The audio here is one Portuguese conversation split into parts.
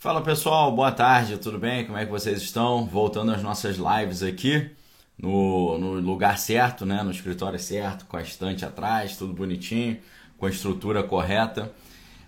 Fala pessoal, boa tarde, tudo bem? Como é que vocês estão? Voltando às nossas lives aqui no, no lugar certo, né? no escritório certo, com a estante atrás, tudo bonitinho, com a estrutura correta.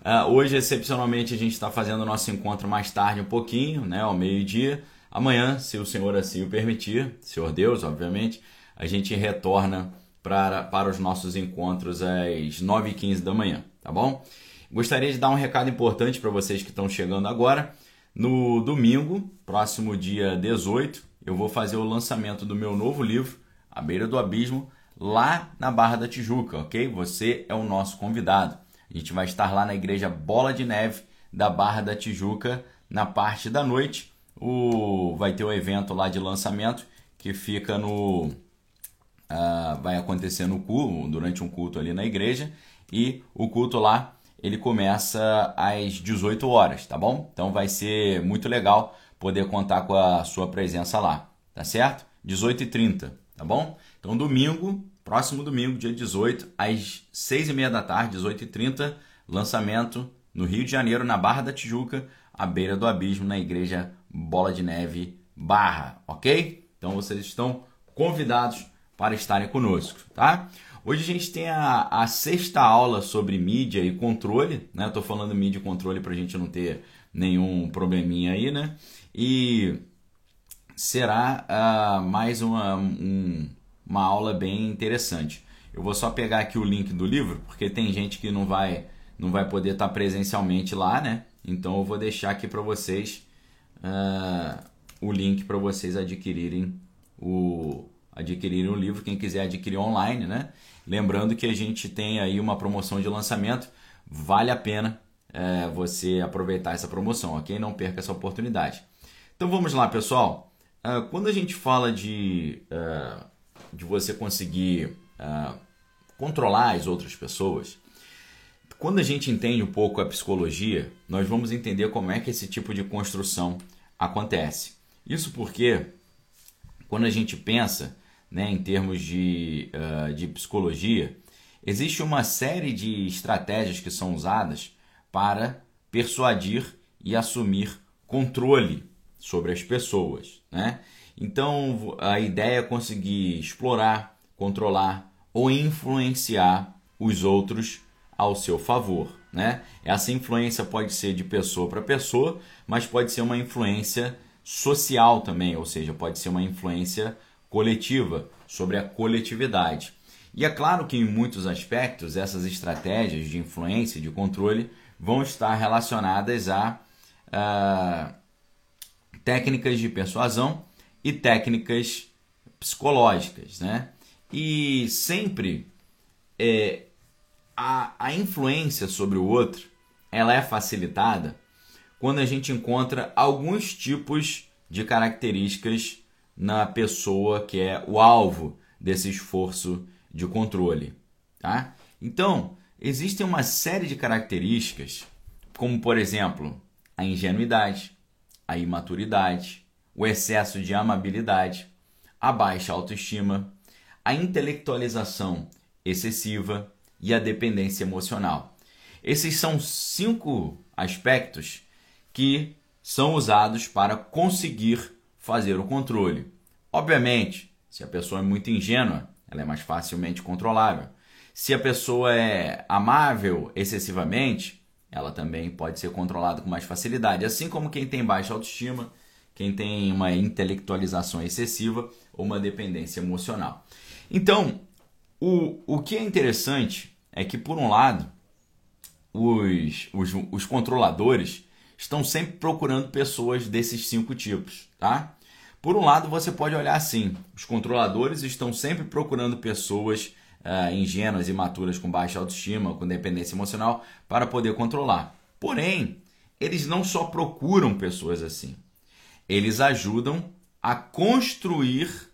Uh, hoje, excepcionalmente, a gente está fazendo o nosso encontro mais tarde um pouquinho, né? ao meio-dia. Amanhã, se o Senhor assim o permitir, Senhor Deus, obviamente, a gente retorna para, para os nossos encontros às 9h15 da manhã, tá bom? Gostaria de dar um recado importante para vocês que estão chegando agora. No domingo, próximo dia 18, eu vou fazer o lançamento do meu novo livro, A Beira do Abismo, lá na Barra da Tijuca, ok? Você é o nosso convidado. A gente vai estar lá na Igreja Bola de Neve da Barra da Tijuca na parte da noite. O... Vai ter o um evento lá de lançamento que fica no. Uh, vai acontecer no culto, durante um culto ali na igreja. E o culto lá ele começa às 18 horas, tá bom? Então vai ser muito legal poder contar com a sua presença lá, tá certo? 18h30, tá bom? Então domingo, próximo domingo, dia 18, às 6h30 da tarde, 18h30, lançamento no Rio de Janeiro, na Barra da Tijuca, à beira do abismo, na igreja Bola de Neve Barra, ok? Então vocês estão convidados para estarem conosco, tá? Hoje a gente tem a, a sexta aula sobre mídia e controle, né? Tô falando mídia e controle para a gente não ter nenhum probleminha aí, né? E será uh, mais uma, um, uma aula bem interessante. Eu vou só pegar aqui o link do livro, porque tem gente que não vai não vai poder estar presencialmente lá, né? Então eu vou deixar aqui para vocês uh, o link para vocês adquirirem o adquirirem o livro, quem quiser adquirir online, né? Lembrando que a gente tem aí uma promoção de lançamento, vale a pena é, você aproveitar essa promoção, ok? Não perca essa oportunidade. Então vamos lá, pessoal. Uh, quando a gente fala de, uh, de você conseguir uh, controlar as outras pessoas, quando a gente entende um pouco a psicologia, nós vamos entender como é que esse tipo de construção acontece. Isso porque quando a gente pensa né, em termos de, uh, de psicologia, existe uma série de estratégias que são usadas para persuadir e assumir controle sobre as pessoas. Né? Então, a ideia é conseguir explorar, controlar ou influenciar os outros ao seu favor. Né? Essa influência pode ser de pessoa para pessoa, mas pode ser uma influência social também, ou seja, pode ser uma influência coletiva, sobre a coletividade. E é claro que em muitos aspectos essas estratégias de influência e de controle vão estar relacionadas a uh, técnicas de persuasão e técnicas psicológicas, né? E sempre é, a, a influência sobre o outro ela é facilitada quando a gente encontra alguns tipos de características na pessoa que é o alvo desse esforço de controle. Tá? Então, existem uma série de características, como por exemplo a ingenuidade, a imaturidade, o excesso de amabilidade, a baixa autoestima, a intelectualização excessiva e a dependência emocional. Esses são cinco aspectos que são usados para conseguir fazer o controle. Obviamente, se a pessoa é muito ingênua, ela é mais facilmente controlável. Se a pessoa é amável excessivamente, ela também pode ser controlada com mais facilidade. Assim como quem tem baixa autoestima, quem tem uma intelectualização excessiva ou uma dependência emocional. Então, o, o que é interessante é que, por um lado, os, os, os controladores estão sempre procurando pessoas desses cinco tipos, tá? Por um lado, você pode olhar assim: os controladores estão sempre procurando pessoas uh, ingênuas e imaturas com baixa autoestima, com dependência emocional, para poder controlar. Porém, eles não só procuram pessoas assim, eles ajudam a construir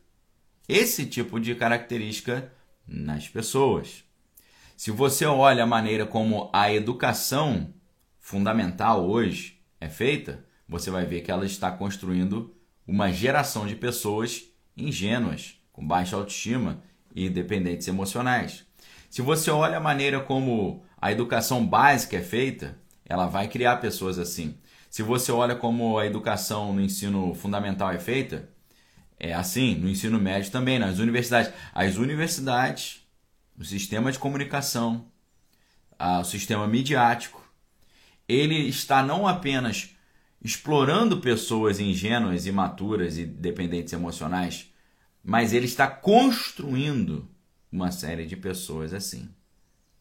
esse tipo de característica nas pessoas. Se você olha a maneira como a educação fundamental hoje é feita, você vai ver que ela está construindo uma geração de pessoas ingênuas, com baixa autoestima e dependentes emocionais. Se você olha a maneira como a educação básica é feita, ela vai criar pessoas assim. Se você olha como a educação no ensino fundamental é feita, é assim, no ensino médio também, nas universidades. As universidades, o sistema de comunicação, o sistema midiático, ele está não apenas explorando pessoas ingênuas, imaturas e dependentes emocionais, mas ele está construindo uma série de pessoas assim.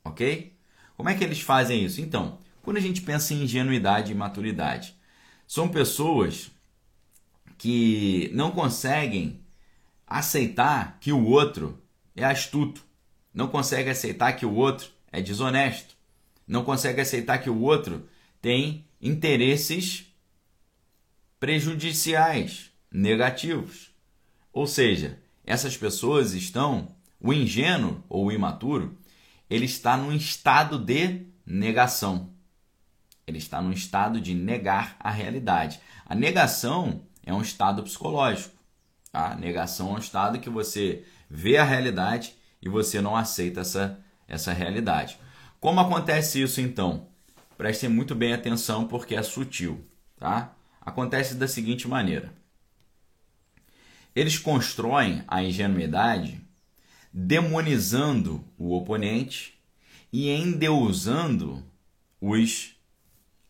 Ok? Como é que eles fazem isso? Então, quando a gente pensa em ingenuidade e maturidade, são pessoas que não conseguem aceitar que o outro é astuto, não conseguem aceitar que o outro é desonesto, não conseguem aceitar que o outro tem interesses prejudiciais, negativos. Ou seja, essas pessoas estão, o ingênuo ou o imaturo, ele está num estado de negação. Ele está num estado de negar a realidade. A negação é um estado psicológico. A tá? negação é um estado que você vê a realidade e você não aceita essa, essa realidade. Como acontece isso então? Prestem muito bem atenção porque é sutil, tá? Acontece da seguinte maneira: eles constroem a ingenuidade demonizando o oponente e endeusando os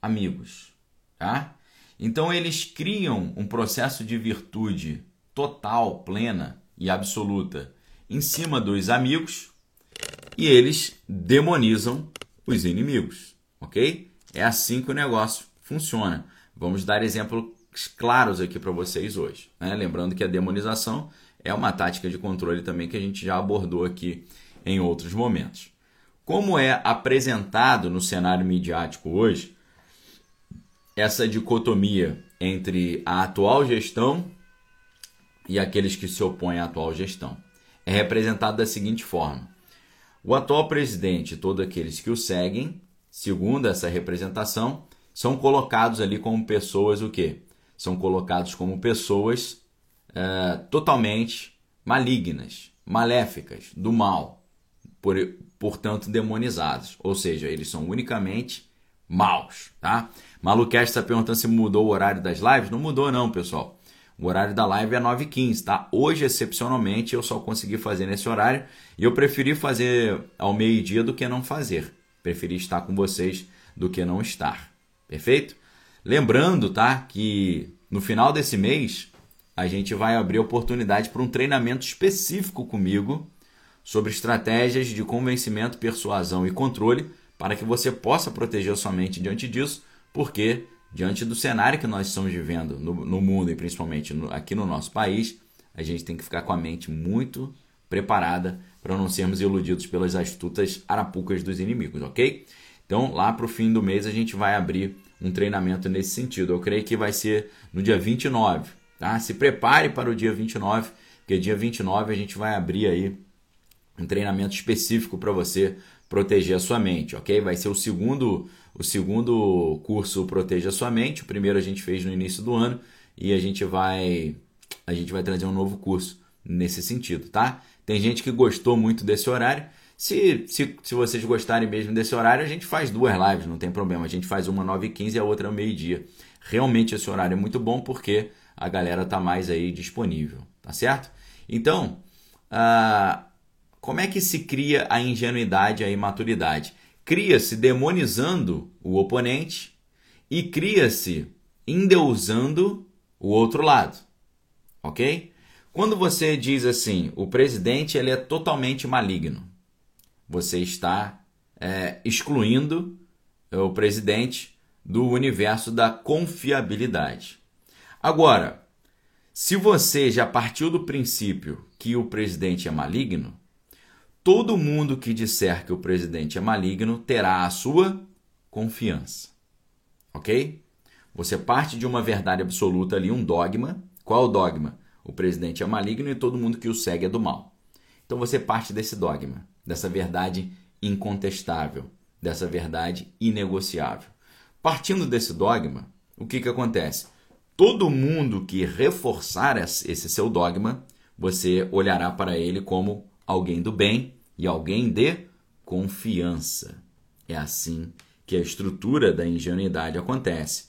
amigos, tá? Então eles criam um processo de virtude total, plena e absoluta em cima dos amigos e eles demonizam os inimigos, ok? É assim que o negócio funciona. Vamos dar exemplos claros aqui para vocês hoje. Né? Lembrando que a demonização é uma tática de controle também que a gente já abordou aqui em outros momentos. Como é apresentado no cenário midiático hoje, essa dicotomia entre a atual gestão e aqueles que se opõem à atual gestão é representado da seguinte forma: o atual presidente e todos aqueles que o seguem, segundo essa representação, são colocados ali como pessoas o quê? São colocados como pessoas é, totalmente malignas, maléficas, do mal, por, portanto demonizados. Ou seja, eles são unicamente maus, tá? Malucast está perguntando se mudou o horário das lives. Não mudou não, pessoal. O horário da live é 9h15, tá? Hoje, excepcionalmente, eu só consegui fazer nesse horário e eu preferi fazer ao meio-dia do que não fazer. Preferi estar com vocês do que não estar. Perfeito? Lembrando, tá, que no final desse mês a gente vai abrir oportunidade para um treinamento específico comigo sobre estratégias de convencimento, persuasão e controle para que você possa proteger sua mente diante disso, porque diante do cenário que nós estamos vivendo no, no mundo e principalmente no, aqui no nosso país, a gente tem que ficar com a mente muito preparada para não sermos iludidos pelas astutas arapucas dos inimigos, ok? Então, lá para o fim do mês, a gente vai abrir um treinamento nesse sentido. Eu creio que vai ser no dia 29, tá? Se prepare para o dia 29, porque dia 29 a gente vai abrir aí um treinamento específico para você proteger a sua mente, ok? Vai ser o segundo o segundo curso Proteja a Sua Mente. O primeiro a gente fez no início do ano e a gente vai a gente vai trazer um novo curso nesse sentido, tá? Tem gente que gostou muito desse horário. Se, se, se vocês gostarem mesmo desse horário, a gente faz duas lives, não tem problema. A gente faz uma 9h15 e a outra meio-dia. Realmente esse horário é muito bom porque a galera tá mais aí disponível, tá certo? Então, uh, como é que se cria a ingenuidade a imaturidade? cria-se demonizando o oponente e cria-se endeusando o outro lado. Ok? Quando você diz assim, o presidente ele é totalmente maligno, você está é, excluindo o presidente do universo da confiabilidade. Agora, se você já partiu do princípio que o presidente é maligno, todo mundo que disser que o presidente é maligno terá a sua confiança. Ok? Você parte de uma verdade absoluta ali, um dogma. Qual o dogma? O presidente é maligno e todo mundo que o segue é do mal. Então você parte desse dogma, dessa verdade incontestável, dessa verdade inegociável. Partindo desse dogma, o que, que acontece? Todo mundo que reforçar esse seu dogma, você olhará para ele como alguém do bem e alguém de confiança. É assim que a estrutura da ingenuidade acontece.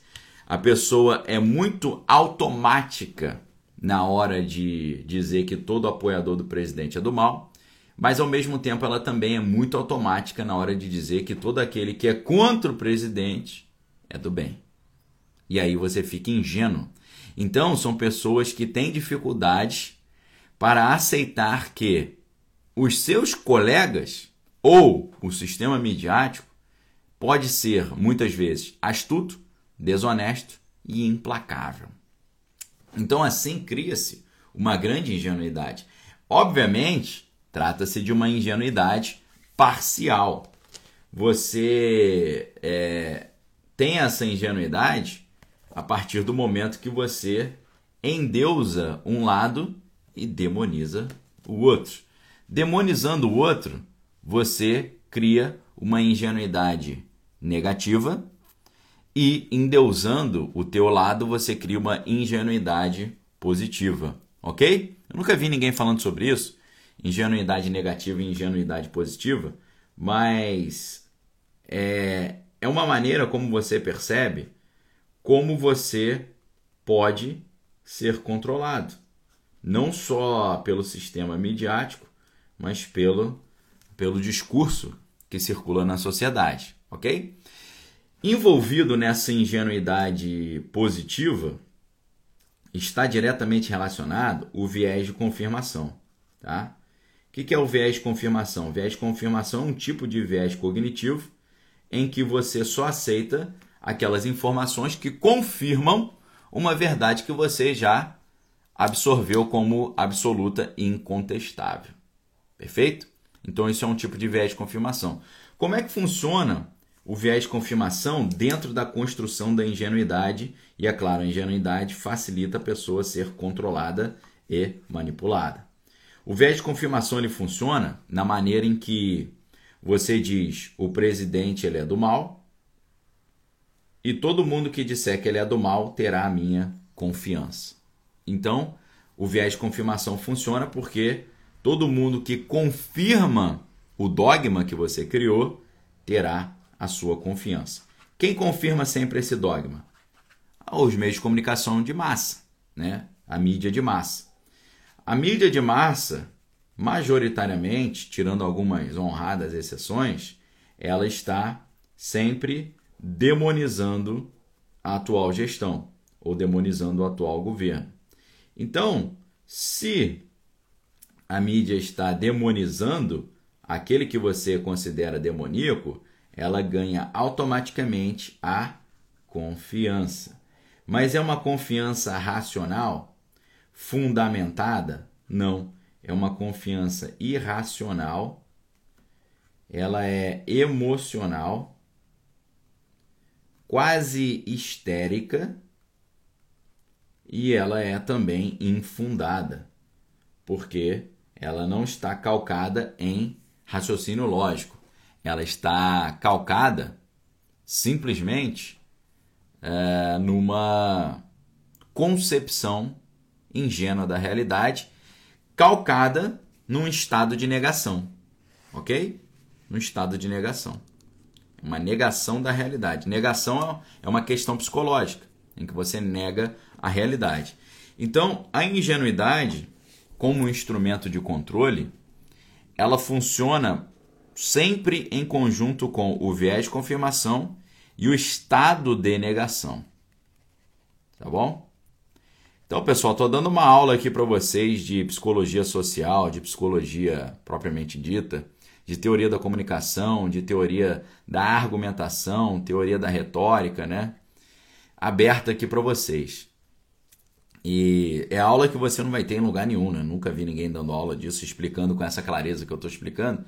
A pessoa é muito automática na hora de dizer que todo apoiador do presidente é do mal, mas ao mesmo tempo ela também é muito automática na hora de dizer que todo aquele que é contra o presidente é do bem. E aí você fica ingênuo. Então, são pessoas que têm dificuldades para aceitar que os seus colegas ou o sistema midiático pode ser muitas vezes astuto, desonesto e implacável. Então, assim cria-se uma grande ingenuidade. Obviamente, trata-se de uma ingenuidade parcial. Você é, tem essa ingenuidade a partir do momento que você endeusa um lado e demoniza o outro. Demonizando o outro, você cria uma ingenuidade negativa e endeusando o teu lado, você cria uma ingenuidade positiva, ok? Eu nunca vi ninguém falando sobre isso, ingenuidade negativa e ingenuidade positiva, mas é, é uma maneira como você percebe como você pode ser controlado, não só pelo sistema midiático, mas pelo, pelo discurso que circula na sociedade, ok? Envolvido nessa ingenuidade positiva está diretamente relacionado o viés de confirmação. Tá? O que é o viés de confirmação? O viés de confirmação é um tipo de viés cognitivo em que você só aceita aquelas informações que confirmam uma verdade que você já absorveu como absoluta e incontestável. Perfeito? Então, isso é um tipo de viés de confirmação. Como é que funciona o viés de confirmação dentro da construção da ingenuidade, e é claro, a ingenuidade facilita a pessoa ser controlada e manipulada. O viés de confirmação ele funciona na maneira em que você diz o presidente ele é do mal e todo mundo que disser que ele é do mal terá a minha confiança. Então, o viés de confirmação funciona porque todo mundo que confirma o dogma que você criou terá a sua confiança. Quem confirma sempre esse dogma? Os meios de comunicação de massa, né? a mídia de massa. A mídia de massa, majoritariamente, tirando algumas honradas exceções, ela está sempre demonizando a atual gestão ou demonizando o atual governo. Então, se a mídia está demonizando aquele que você considera demoníaco, ela ganha automaticamente a confiança. Mas é uma confiança racional? Fundamentada? Não. É uma confiança irracional. Ela é emocional, quase histérica e ela é também infundada, porque ela não está calcada em raciocínio lógico ela está calcada simplesmente é, numa concepção ingênua da realidade, calcada num estado de negação, ok? Num estado de negação. Uma negação da realidade. Negação é uma questão psicológica, em que você nega a realidade. Então, a ingenuidade, como instrumento de controle, ela funciona sempre em conjunto com o viés de confirmação e o estado de negação. Tá bom? Então, pessoal, estou dando uma aula aqui para vocês de psicologia social, de psicologia propriamente dita, de teoria da comunicação, de teoria da argumentação, teoria da retórica, né? Aberta aqui para vocês. E é aula que você não vai ter em lugar nenhum, né? Nunca vi ninguém dando aula disso, explicando com essa clareza que eu estou explicando.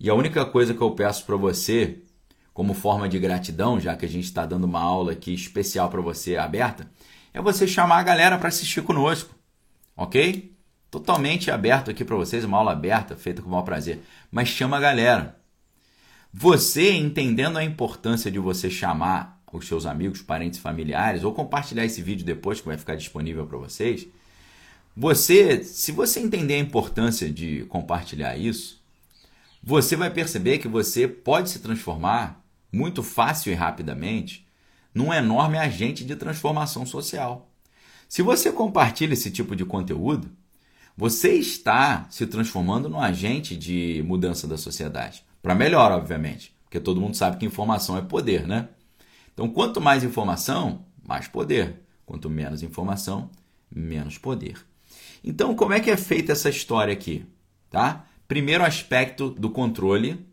E a única coisa que eu peço para você, como forma de gratidão, já que a gente está dando uma aula aqui especial para você aberta, é você chamar a galera para assistir conosco, ok? Totalmente aberto aqui para vocês, uma aula aberta, feita com o maior prazer. Mas chama a galera. Você entendendo a importância de você chamar os seus amigos, parentes, familiares, ou compartilhar esse vídeo depois que vai ficar disponível para vocês. Você, se você entender a importância de compartilhar isso, você vai perceber que você pode se transformar muito fácil e rapidamente num enorme agente de transformação social. Se você compartilha esse tipo de conteúdo, você está se transformando num agente de mudança da sociedade. Para melhor, obviamente, porque todo mundo sabe que informação é poder, né? Então, quanto mais informação, mais poder. Quanto menos informação, menos poder. Então, como é que é feita essa história aqui? Tá? Primeiro aspecto do controle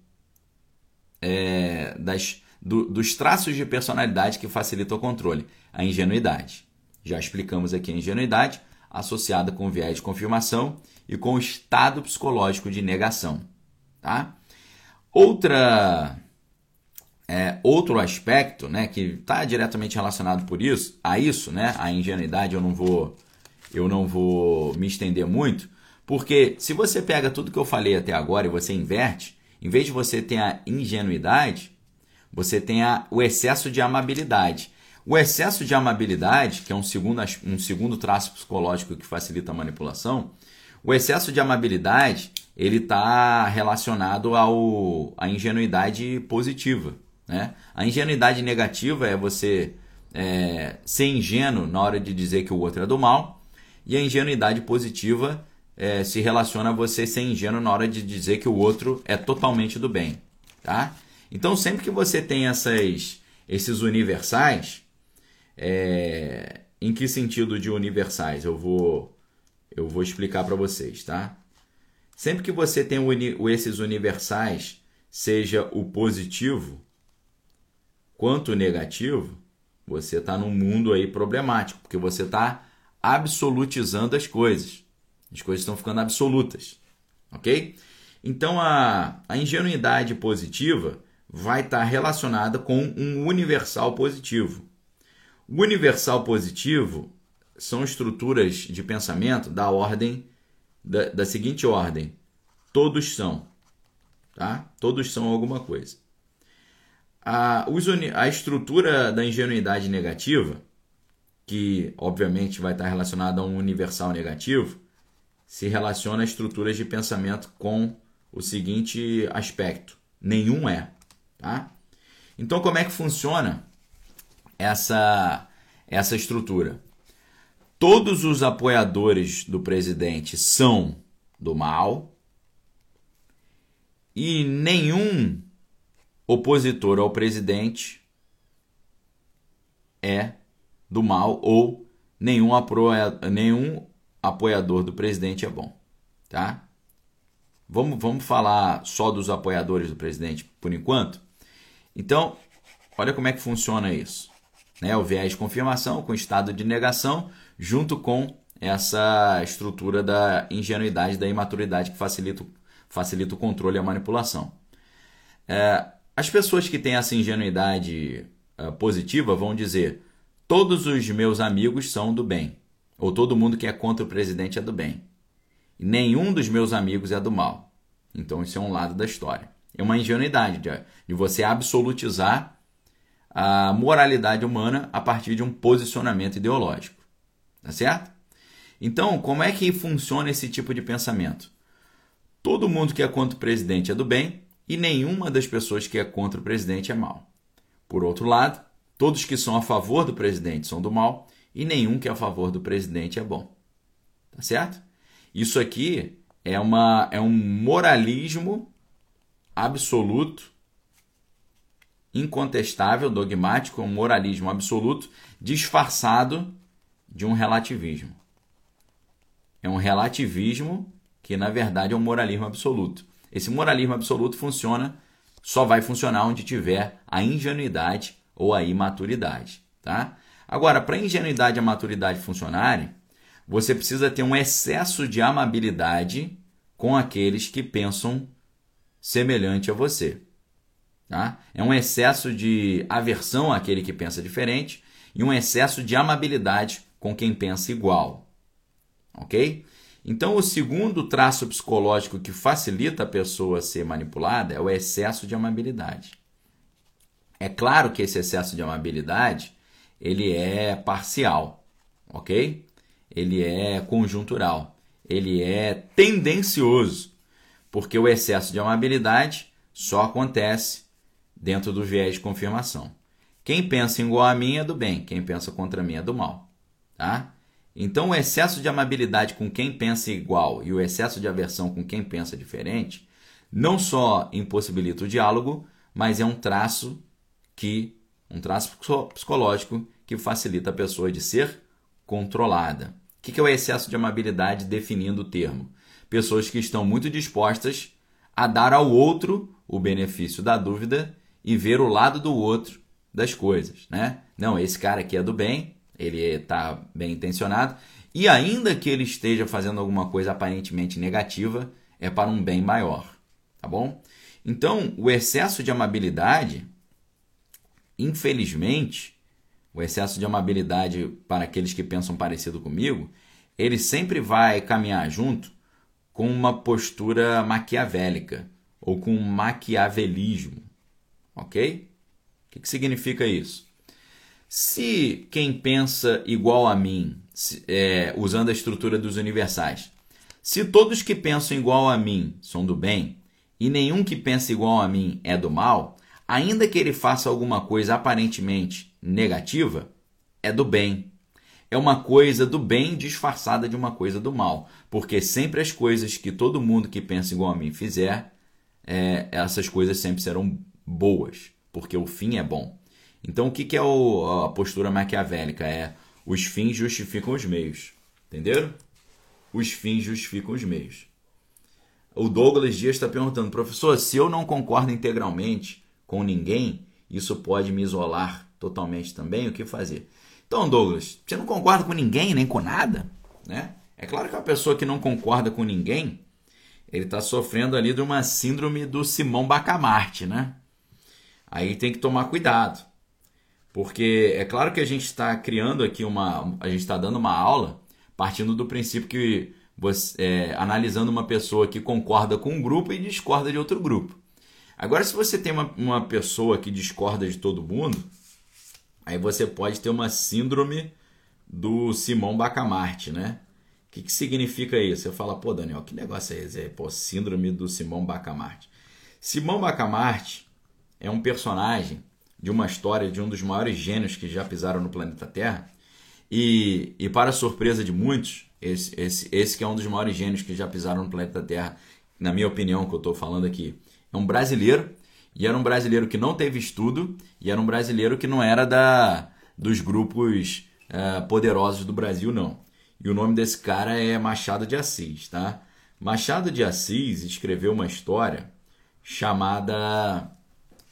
é, das, do, dos traços de personalidade que facilitam o controle, a ingenuidade. Já explicamos aqui a ingenuidade associada com viés de confirmação e com o estado psicológico de negação. Tá? Outra, é, outro aspecto né, que está diretamente relacionado por isso, a isso, né, a ingenuidade, eu não vou eu não vou me estender muito, porque se você pega tudo que eu falei até agora e você inverte, em vez de você ter a ingenuidade, você tem a, o excesso de amabilidade. O excesso de amabilidade, que é um segundo, um segundo traço psicológico que facilita a manipulação, o excesso de amabilidade ele está relacionado ao, à ingenuidade positiva. Né? A ingenuidade negativa é você é, ser ingênuo na hora de dizer que o outro é do mal, e a ingenuidade positiva é, se relaciona a você ser ingênuo na hora de dizer que o outro é totalmente do bem. Tá? Então, sempre que você tem essas, esses universais, é, em que sentido de universais? Eu vou, eu vou explicar para vocês, tá? Sempre que você tem esses universais, seja o positivo quanto o negativo, você está num mundo aí problemático, porque você está absolutizando as coisas. As coisas estão ficando absolutas, ok? Então a, a ingenuidade positiva vai estar relacionada com um universal positivo. O universal positivo são estruturas de pensamento da ordem da, da seguinte ordem: todos são, tá? Todos são alguma coisa. A, a estrutura da ingenuidade negativa, que obviamente vai estar relacionada a um universal negativo, se relaciona a estruturas de pensamento com o seguinte aspecto: nenhum é, tá? Então, como é que funciona essa essa estrutura? todos os apoiadores do presidente são do mal e nenhum opositor ao presidente é do mal ou nenhum, nenhum apoiador do presidente é bom, tá? Vamos, vamos falar só dos apoiadores do presidente por enquanto? Então, olha como é que funciona isso. Né? O viés de confirmação com estado de negação junto com essa estrutura da ingenuidade, da imaturidade que facilita, facilita o controle e a manipulação. É, as pessoas que têm essa ingenuidade uh, positiva vão dizer: todos os meus amigos são do bem, ou todo mundo que é contra o presidente é do bem, e nenhum dos meus amigos é do mal. Então, isso é um lado da história. É uma ingenuidade de, de você absolutizar a moralidade humana a partir de um posicionamento ideológico. Tá certo? Então, como é que funciona esse tipo de pensamento? Todo mundo que é contra o presidente é do bem e nenhuma das pessoas que é contra o presidente é mal. Por outro lado, todos que são a favor do presidente são do mal e nenhum que é a favor do presidente é bom. Tá certo? Isso aqui é, uma, é um moralismo absoluto, incontestável, dogmático, um moralismo absoluto disfarçado de um relativismo. É um relativismo que, na verdade, é um moralismo absoluto. Esse moralismo absoluto funciona, só vai funcionar onde tiver a ingenuidade ou a imaturidade. Tá? Agora, para a ingenuidade e a maturidade funcionarem, você precisa ter um excesso de amabilidade com aqueles que pensam semelhante a você. Tá? É um excesso de aversão àquele que pensa diferente e um excesso de amabilidade com quem pensa igual. Ok? Então, o segundo traço psicológico que facilita a pessoa ser manipulada é o excesso de amabilidade. É claro que esse excesso de amabilidade ele é parcial, ok? Ele é conjuntural, ele é tendencioso, porque o excesso de amabilidade só acontece dentro do viés de confirmação. Quem pensa igual a mim é do bem, quem pensa contra mim é do mal. Tá? Então, o excesso de amabilidade com quem pensa igual e o excesso de aversão com quem pensa diferente não só impossibilita o diálogo, mas é um traço que um traço psicológico que facilita a pessoa de ser controlada. O que é o excesso de amabilidade definindo o termo? Pessoas que estão muito dispostas a dar ao outro o benefício da dúvida e ver o lado do outro das coisas, né? Não, esse cara aqui é do bem, ele está bem intencionado e ainda que ele esteja fazendo alguma coisa aparentemente negativa, é para um bem maior, tá bom? Então, o excesso de amabilidade, infelizmente, o excesso de amabilidade para aqueles que pensam parecido comigo, ele sempre vai caminhar junto com uma postura maquiavélica ou com um maquiavelismo, ok? O que, que significa isso? Se quem pensa igual a mim, é, usando a estrutura dos universais, se todos que pensam igual a mim são do bem e nenhum que pensa igual a mim é do mal, ainda que ele faça alguma coisa aparentemente negativa, é do bem. É uma coisa do bem disfarçada de uma coisa do mal. Porque sempre as coisas que todo mundo que pensa igual a mim fizer, é, essas coisas sempre serão boas. Porque o fim é bom. Então o que, que é o, a postura maquiavélica? É os fins justificam os meios. Entenderam? Os fins justificam os meios. O Douglas Dias está perguntando, professor, se eu não concordo integralmente com ninguém, isso pode me isolar totalmente também? O que fazer? Então, Douglas, você não concorda com ninguém, nem com nada, né? É claro que a pessoa que não concorda com ninguém, ele está sofrendo ali de uma síndrome do Simão Bacamarte, né? Aí tem que tomar cuidado. Porque é claro que a gente está criando aqui uma. A gente está dando uma aula partindo do princípio que você, é, analisando uma pessoa que concorda com um grupo e discorda de outro grupo. Agora, se você tem uma, uma pessoa que discorda de todo mundo, aí você pode ter uma síndrome do Simão Bacamarte, né? O que, que significa isso? Você fala, pô, Daniel, que negócio é esse? Pô, síndrome do Simão Bacamarte. Simão Bacamarte é um personagem de uma história de um dos maiores gênios que já pisaram no planeta Terra. E, e para surpresa de muitos, esse, esse, esse que é um dos maiores gênios que já pisaram no planeta Terra, na minha opinião, que eu estou falando aqui, é um brasileiro. E era um brasileiro que não teve estudo, e era um brasileiro que não era da dos grupos uh, poderosos do Brasil, não. E o nome desse cara é Machado de Assis, tá? Machado de Assis escreveu uma história chamada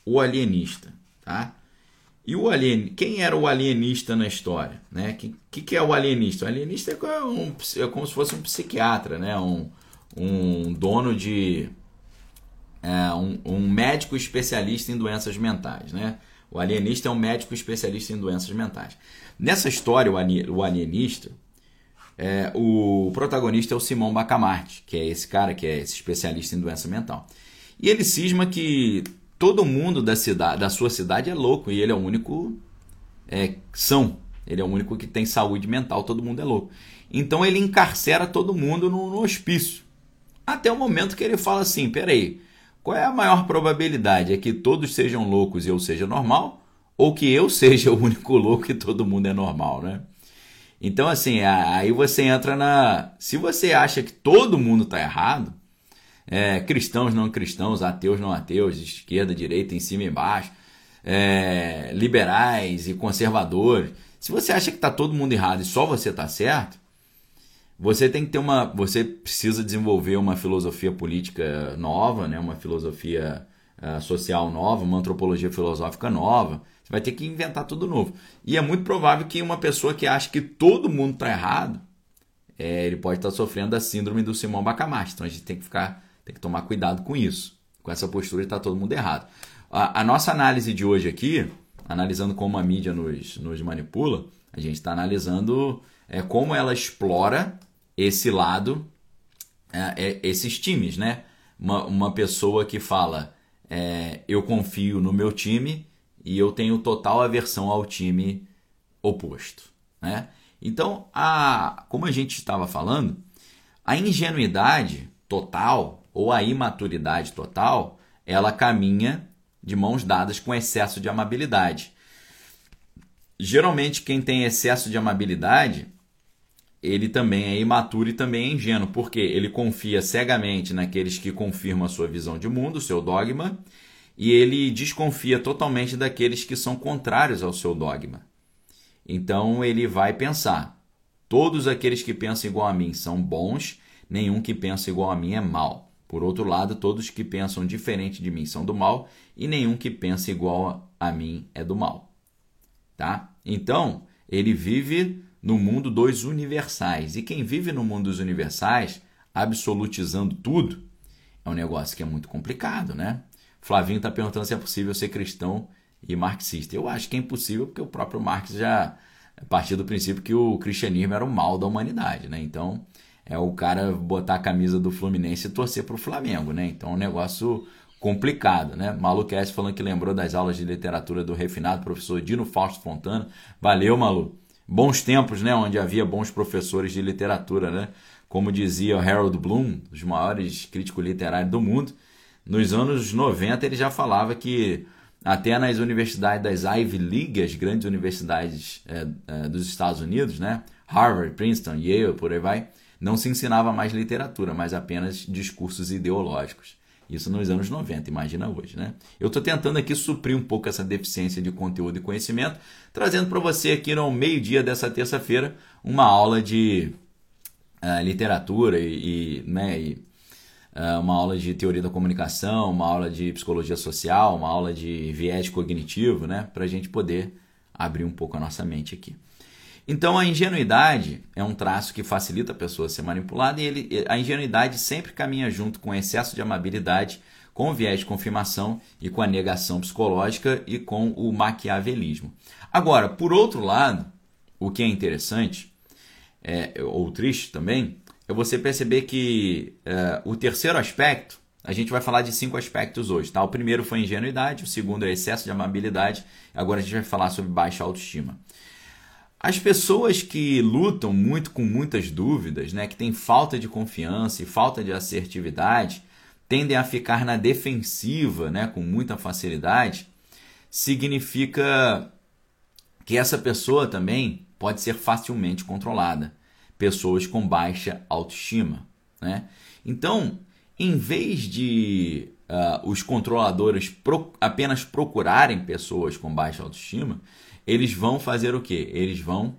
O Alienista, tá? E o alien, quem era o alienista na história? Né? Que, que, é o alienista? O alienista é, um, é como se fosse um psiquiatra, né? um, um dono de. É, um, um, médico especialista em doenças mentais. Né? O alienista é um médico especialista em doenças mentais. Nessa história, o alienista, é, o protagonista é o Simão Bacamarte, que é esse cara que é esse especialista em doença mental. E ele cisma que todo mundo da cidade, da sua cidade é louco e ele é o único é, são. Ele é o único que tem saúde mental, todo mundo é louco. Então ele encarcera todo mundo no, no hospício. Até o momento que ele fala assim: peraí, qual é a maior probabilidade? É que todos sejam loucos e eu seja normal? Ou que eu seja o único louco e todo mundo é normal, né? Então, assim, aí você entra na. Se você acha que todo mundo está errado, é, cristãos, não cristãos, ateus, não ateus, esquerda, direita, em cima e embaixo, é, liberais e conservadores. Se você acha que está todo mundo errado e só você está certo, você tem que ter uma, você precisa desenvolver uma filosofia política nova, né, uma filosofia uh, social nova, uma antropologia filosófica nova. Você vai ter que inventar tudo novo. E é muito provável que uma pessoa que acha que todo mundo está errado, é, ele pode estar tá sofrendo da síndrome do Simão Bacamarte. Então a gente tem que ficar tem que tomar cuidado com isso. Com essa postura está todo mundo errado. A, a, nossa análise de hoje aqui, analisando como a mídia nos, nos manipula, a gente está analisando é, como ela explora esse lado, é, é, esses times, né? Uma, uma pessoa que fala, é, eu confio no meu time e eu tenho total aversão ao time oposto, né? Então, a, como a gente estava falando, a ingenuidade total ou a imaturidade total, ela caminha de mãos dadas com excesso de amabilidade. geralmente quem tem excesso de amabilidade, ele também é imaturo e também é ingênuo, porque ele confia cegamente naqueles que confirmam a sua visão de mundo, seu dogma, e ele desconfia totalmente daqueles que são contrários ao seu dogma. Então ele vai pensar: todos aqueles que pensam igual a mim são bons, nenhum que pensa igual a mim é mal. Por outro lado, todos que pensam diferente de mim são do mal, e nenhum que pensa igual a mim é do mal. Tá? Então, ele vive no mundo dos universais. E quem vive no mundo dos universais, absolutizando tudo, é um negócio que é muito complicado, né? Flavinho está perguntando se é possível ser cristão e marxista. Eu acho que é impossível porque o próprio Marx já partiu do princípio que o cristianismo era o mal da humanidade, né? Então é o cara botar a camisa do Fluminense e torcer para o Flamengo, né? Então é um negócio complicado, né? Malu Kess falando que lembrou das aulas de literatura do refinado professor Dino Fausto Fontana. Valeu, Malu. Bons tempos, né? Onde havia bons professores de literatura, né? Como dizia Harold Bloom, dos maiores críticos literários do mundo, nos anos 90 ele já falava que até nas universidades das Ivy League, as grandes universidades é, é, dos Estados Unidos, né? Harvard, Princeton, Yale, por aí vai, não se ensinava mais literatura, mas apenas discursos ideológicos. Isso nos anos 90, imagina hoje, né? Eu estou tentando aqui suprir um pouco essa deficiência de conteúdo e conhecimento, trazendo para você aqui no meio-dia dessa terça-feira uma aula de uh, literatura e, e, né, e é, uma aula de teoria da comunicação, uma aula de psicologia social, uma aula de viés cognitivo, né? Para a gente poder abrir um pouco a nossa mente aqui. Então a ingenuidade é um traço que facilita a pessoa ser manipulada e ele, a ingenuidade sempre caminha junto com o excesso de amabilidade, com o viés de confirmação e com a negação psicológica e com o maquiavelismo. Agora, por outro lado, o que é interessante, é, ou triste também, é você perceber que é, o terceiro aspecto, a gente vai falar de cinco aspectos hoje, tá? O primeiro foi ingenuidade, o segundo é excesso de amabilidade, agora a gente vai falar sobre baixa autoestima. As pessoas que lutam muito com muitas dúvidas, né, que têm falta de confiança e falta de assertividade, tendem a ficar na defensiva, né, com muita facilidade, significa que essa pessoa também pode ser facilmente controlada pessoas com baixa autoestima. Né? Então, em vez de uh, os controladores pro, apenas procurarem pessoas com baixa autoestima, eles vão fazer o quê? Eles vão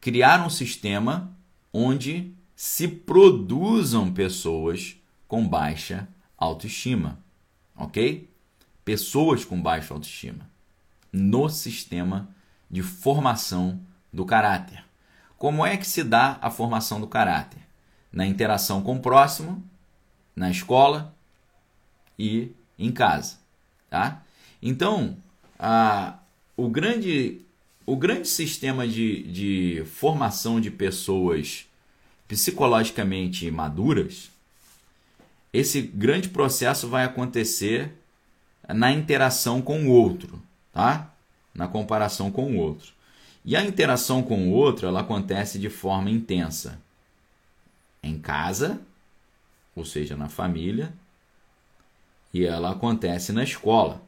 criar um sistema onde se produzam pessoas com baixa autoestima, ok? Pessoas com baixa autoestima no sistema de formação do caráter. Como é que se dá a formação do caráter? Na interação com o próximo, na escola e em casa, tá? Então, a, o grande o grande sistema de, de formação de pessoas psicologicamente maduras, esse grande processo vai acontecer na interação com o outro, tá? Na comparação com o outro. E a interação com o outro ela acontece de forma intensa em casa, ou seja, na família, e ela acontece na escola,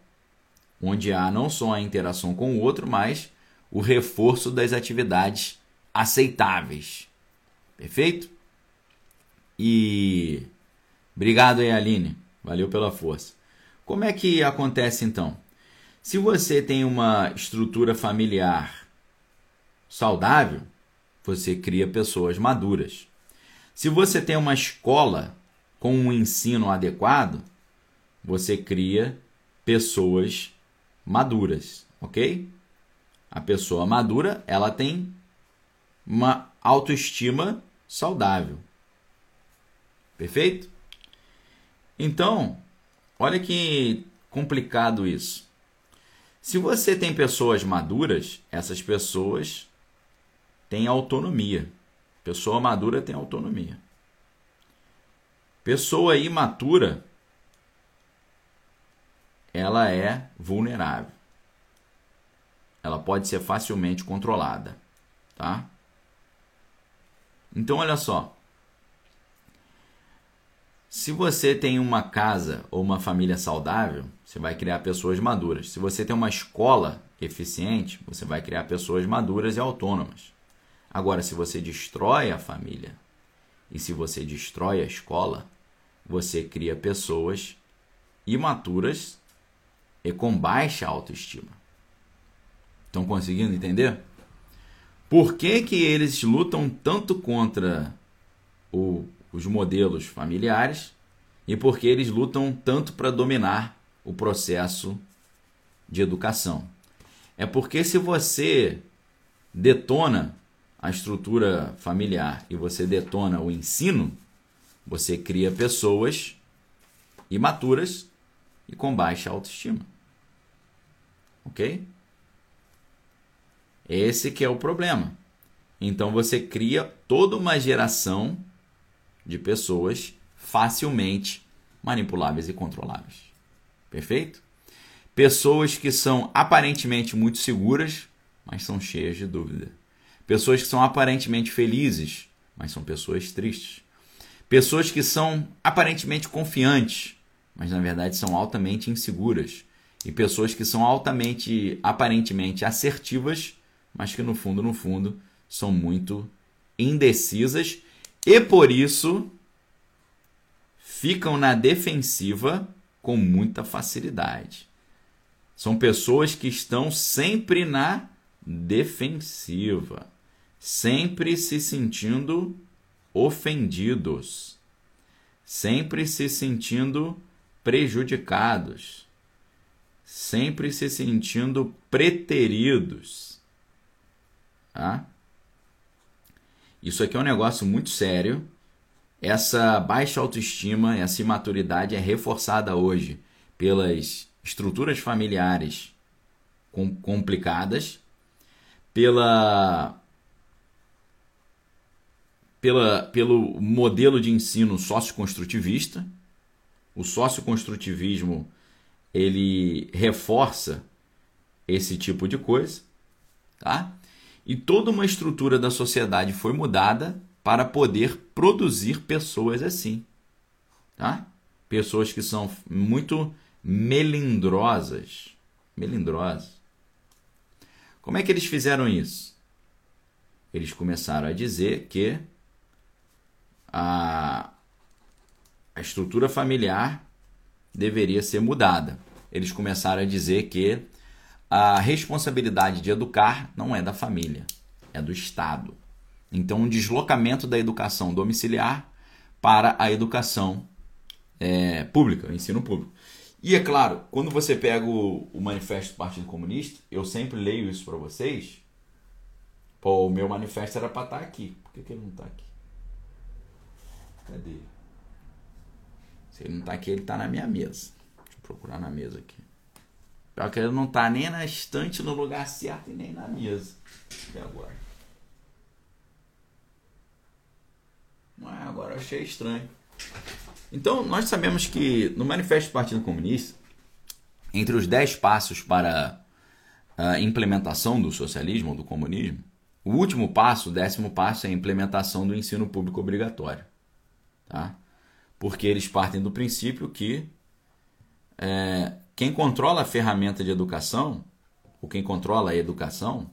onde há não só a interação com o outro, mas o reforço das atividades aceitáveis. Perfeito? E obrigado aí, Aline. Valeu pela força. Como é que acontece então? Se você tem uma estrutura familiar saudável, você cria pessoas maduras. Se você tem uma escola com um ensino adequado, você cria pessoas maduras, ok? A pessoa madura, ela tem uma autoestima saudável. Perfeito? Então, olha que complicado isso. Se você tem pessoas maduras, essas pessoas tem autonomia. Pessoa madura tem autonomia. Pessoa imatura, ela é vulnerável. Ela pode ser facilmente controlada, tá? Então olha só. Se você tem uma casa ou uma família saudável, você vai criar pessoas maduras. Se você tem uma escola eficiente, você vai criar pessoas maduras e autônomas. Agora, se você destrói a família e se você destrói a escola, você cria pessoas imaturas e com baixa autoestima. Estão conseguindo entender? Por que, que eles lutam tanto contra o, os modelos familiares e por que eles lutam tanto para dominar o processo de educação? É porque se você detona a estrutura familiar e você detona o ensino, você cria pessoas imaturas e com baixa autoestima. Ok? Esse que é o problema. Então você cria toda uma geração de pessoas facilmente manipuláveis e controláveis. Perfeito? Pessoas que são aparentemente muito seguras, mas são cheias de dúvida. Pessoas que são aparentemente felizes, mas são pessoas tristes. Pessoas que são aparentemente confiantes, mas na verdade são altamente inseguras. E pessoas que são altamente, aparentemente assertivas, mas que no fundo, no fundo, são muito indecisas e por isso ficam na defensiva com muita facilidade. São pessoas que estão sempre na defensiva, sempre se sentindo ofendidos, sempre se sentindo prejudicados, sempre se sentindo preteridos. Tá? Isso aqui é um negócio muito sério. Essa baixa autoestima, essa imaturidade é reforçada hoje pelas estruturas familiares complicadas, pela, pela, pelo modelo de ensino socioconstrutivista. O socioconstrutivismo ele reforça esse tipo de coisa, tá? E toda uma estrutura da sociedade foi mudada para poder produzir pessoas assim, tá? Pessoas que são muito melindrosas, melindrosas. Como é que eles fizeram isso? Eles começaram a dizer que a, a estrutura familiar deveria ser mudada. Eles começaram a dizer que a responsabilidade de educar não é da família, é do Estado. Então, um deslocamento da educação domiciliar para a educação é, pública, o ensino público. E é claro, quando você pega o, o manifesto do Partido Comunista, eu sempre leio isso para vocês. Pô, o meu manifesto era para estar tá aqui. Por que, que ele não está aqui? Cadê? Se ele não está aqui, ele está na minha mesa. Deixa eu procurar na mesa aqui. Pior que ele não está nem na estante no lugar certo e nem na mesa. E agora? Mas agora achei estranho. Então, nós sabemos que no Manifesto do Partido Comunista, entre os 10 passos para a implementação do socialismo ou do comunismo, o último passo, o décimo passo, é a implementação do ensino público obrigatório. Tá? Porque eles partem do princípio que é, quem controla a ferramenta de educação, ou quem controla a educação,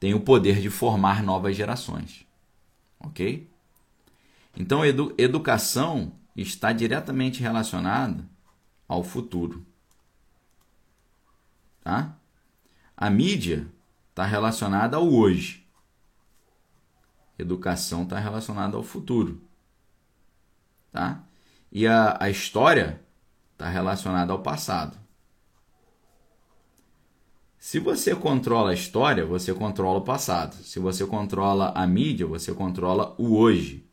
tem o poder de formar novas gerações. Ok? Então, edu educação está diretamente relacionada ao futuro. Tá? A mídia está relacionada ao hoje. Educação está relacionada ao futuro. Tá? E a, a história está relacionada ao passado. Se você controla a história, você controla o passado. Se você controla a mídia, você controla o hoje.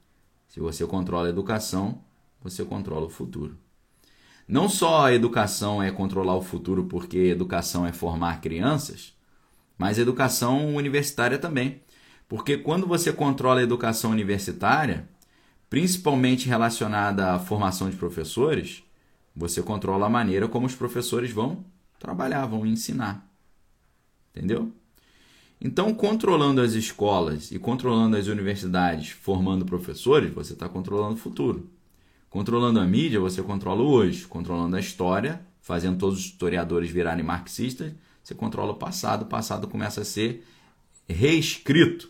Se você controla a educação, você controla o futuro. Não só a educação é controlar o futuro porque educação é formar crianças, mas educação universitária também. Porque quando você controla a educação universitária, principalmente relacionada à formação de professores, você controla a maneira como os professores vão trabalhar, vão ensinar. Entendeu? Então, controlando as escolas e controlando as universidades, formando professores, você está controlando o futuro. Controlando a mídia, você controla o hoje. Controlando a história, fazendo todos os historiadores virarem marxistas, você controla o passado, o passado começa a ser reescrito,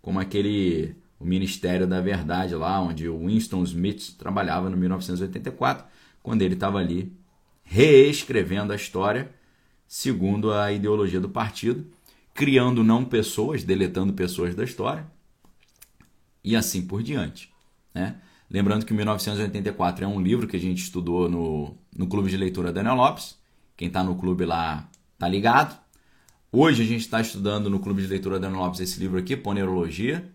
como aquele o Ministério da Verdade lá, onde o Winston Smith trabalhava no 1984, quando ele estava ali reescrevendo a história segundo a ideologia do partido, criando não pessoas, deletando pessoas da história e assim por diante. Né? Lembrando que 1984 é um livro que a gente estudou no, no Clube de Leitura Daniel Lopes. Quem está no clube lá tá ligado. Hoje a gente está estudando no Clube de Leitura Daniel Lopes esse livro aqui, Ponerologia.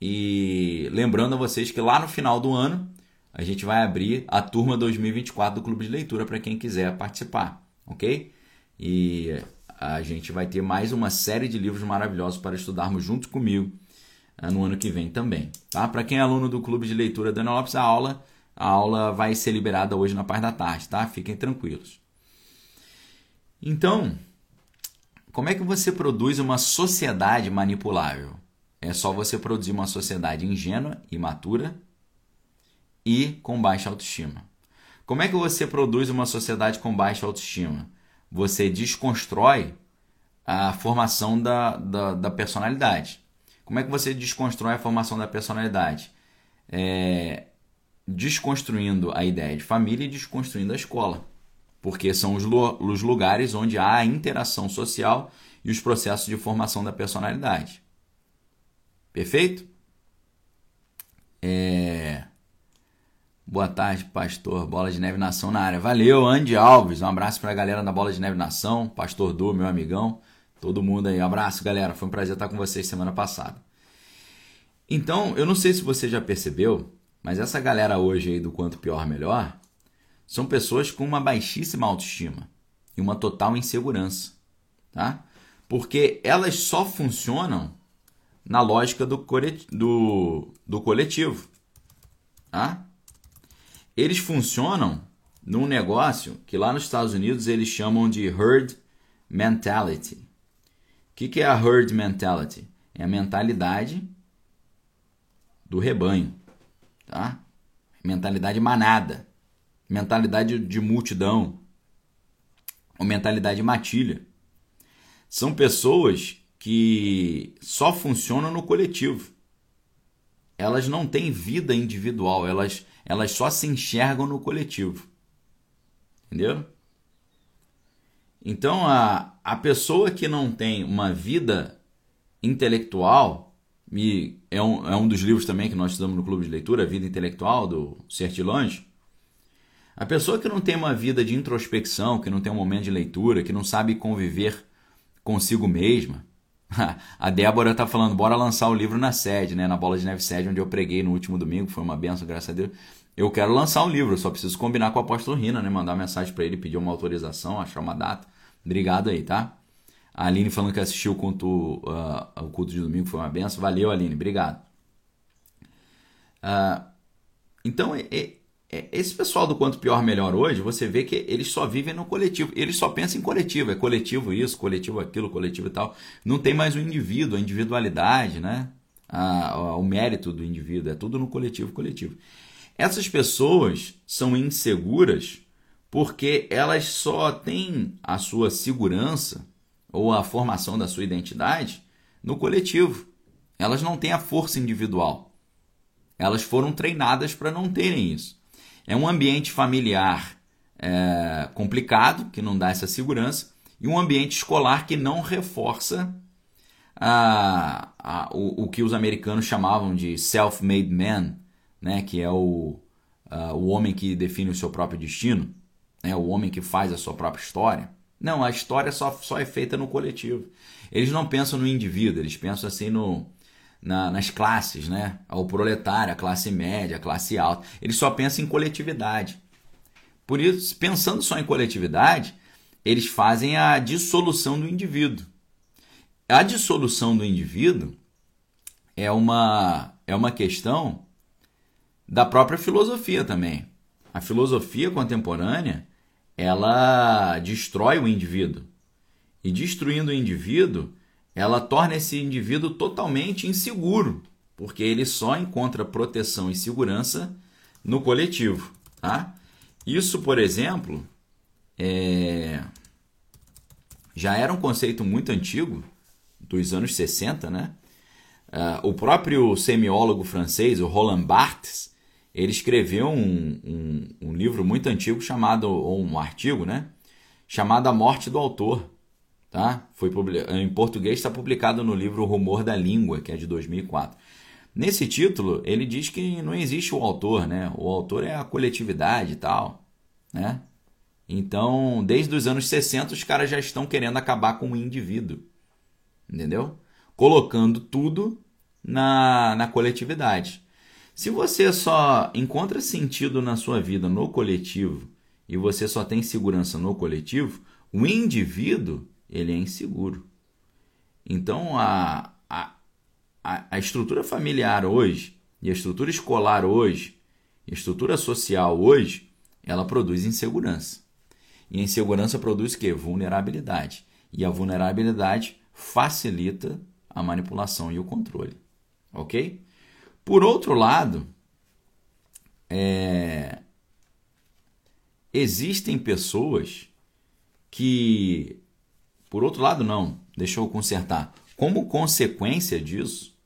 E lembrando a vocês que lá no final do ano a gente vai abrir a turma 2024 do Clube de Leitura para quem quiser participar, ok? E a gente vai ter mais uma série de livros maravilhosos para estudarmos junto comigo eh, no ano que vem também, tá? Para quem é aluno do Clube de Leitura Daniel Lopes, a aula, a aula vai ser liberada hoje na parte da tarde, tá? Fiquem tranquilos. Então, como é que você produz uma sociedade manipulável? É só você produzir uma sociedade ingênua, imatura e com baixa autoestima. Como é que você produz uma sociedade com baixa autoestima? Você desconstrói a formação da, da, da personalidade. Como é que você desconstrói a formação da personalidade? É, desconstruindo a ideia de família e desconstruindo a escola. Porque são os, os lugares onde há a interação social e os processos de formação da personalidade. Perfeito? É... Boa tarde, pastor. Bola de Neve Nação na área. Valeu, Andy Alves. Um abraço para a galera da Bola de Neve Nação. Pastor Du, meu amigão. Todo mundo aí. Um abraço, galera. Foi um prazer estar com vocês semana passada. Então, eu não sei se você já percebeu, mas essa galera hoje aí do quanto pior melhor são pessoas com uma baixíssima autoestima e uma total insegurança, tá? Porque elas só funcionam na lógica do, do, do coletivo. Tá? Eles funcionam num negócio que lá nos Estados Unidos eles chamam de herd mentality. O que, que é a herd mentality? É a mentalidade do rebanho, tá? Mentalidade manada, mentalidade de multidão, ou mentalidade matilha. São pessoas que só funcionam no coletivo. Elas não têm vida individual, elas, elas só se enxergam no coletivo. Entendeu? Então, a, a pessoa que não tem uma vida intelectual, e é um, é um dos livros também que nós estudamos no Clube de Leitura, Vida Intelectual, do Sertilange. A pessoa que não tem uma vida de introspecção, que não tem um momento de leitura, que não sabe conviver consigo mesma, A Débora tá falando, bora lançar o livro na sede, né? Na Bola de Neve Sede, onde eu preguei no último domingo, foi uma benção, graças a Deus. Eu quero lançar um livro, só preciso combinar com o apóstolo Rina, né? Mandar mensagem para ele, pedir uma autorização, achar uma data. Obrigado aí, tá? A Aline falando que assistiu o culto, uh, o culto de domingo, foi uma benção. Valeu, Aline, obrigado. Uh, então, é, é esse pessoal do quanto pior melhor hoje, você vê que eles só vivem no coletivo. Eles só pensam em coletivo. É coletivo isso, coletivo aquilo, coletivo e tal. Não tem mais o indivíduo, a individualidade, né? O mérito do indivíduo. É tudo no coletivo, coletivo. Essas pessoas são inseguras porque elas só têm a sua segurança ou a formação da sua identidade no coletivo. Elas não têm a força individual. Elas foram treinadas para não terem isso. É um ambiente familiar é, complicado, que não dá essa segurança, e um ambiente escolar que não reforça a, a, o, o, que os americanos chamavam de self-made man, né, que é o, a, o homem que define o seu próprio destino, né, o homem que faz a sua própria história. Não, a história só, só é feita no coletivo. Eles não pensam no indivíduo, eles pensam assim no, na, nas classes, né? O proletário, a classe média, a classe alta. Ele só pensa em coletividade. Por isso, pensando só em coletividade, eles fazem a dissolução do indivíduo. A dissolução do indivíduo é uma, é uma questão da própria filosofia também. A filosofia contemporânea, ela destrói o indivíduo. E destruindo o indivíduo, ela torna esse indivíduo totalmente inseguro, porque ele só encontra proteção e segurança no coletivo. Tá? Isso, por exemplo, é... já era um conceito muito antigo, dos anos 60, né? Uh, o próprio semiólogo francês, o Roland Barthes, ele escreveu um, um, um, livro muito antigo chamado, ou um artigo, né? Chamado A Morte do Autor. Tá? Foi em português está publicado no livro O Rumor da Língua, que é de 2004. Nesse título, ele diz que não existe o autor, né? O autor é a coletividade e tal, né? Então, desde os anos 60, os caras já estão querendo acabar com o indivíduo, entendeu? Colocando tudo na, na coletividade. Se você só encontra sentido na sua vida no coletivo e você só tem segurança no coletivo, o indivíduo ele é inseguro. Então a, a, a estrutura familiar hoje, e a estrutura escolar hoje, e a estrutura social hoje, ela produz insegurança. E a insegurança produz que? Vulnerabilidade. E a vulnerabilidade facilita a manipulação e o controle. Ok? Por outro lado, é... existem pessoas que. Por outro lado, não, deixa eu consertar. Como consequência disso,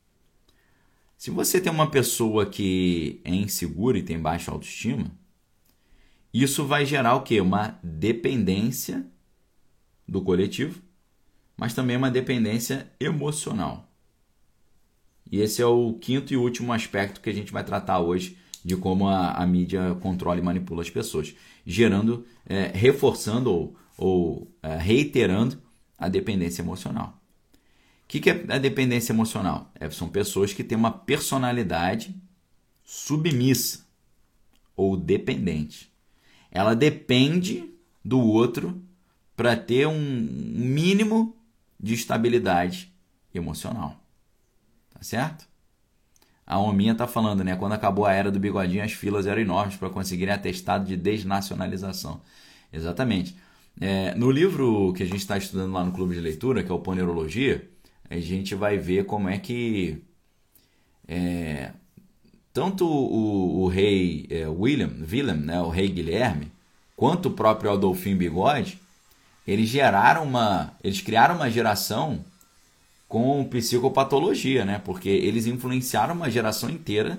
se você tem uma pessoa que é insegura e tem baixa autoestima, isso vai gerar o quê? Uma dependência do coletivo, mas também uma dependência emocional. E esse é o quinto e último aspecto que a gente vai tratar hoje de como a, a mídia controla e manipula as pessoas, gerando, é, reforçando ou, ou é, reiterando a dependência emocional. O que, que é a dependência emocional? É, são pessoas que têm uma personalidade submissa ou dependente. Ela depende do outro para ter um mínimo de estabilidade emocional. Tá certo? A Ominha tá falando, né? Quando acabou a era do bigodinho, as filas eram enormes para conseguirem atestado de desnacionalização. Exatamente. É, no livro que a gente está estudando lá no clube de leitura, que é o Ponerologia, a gente vai ver como é que é, tanto o, o rei é, William, né, o rei Guilherme, quanto o próprio Adolfo Bigode, eles geraram uma, eles criaram uma geração com psicopatologia, né? Porque eles influenciaram uma geração inteira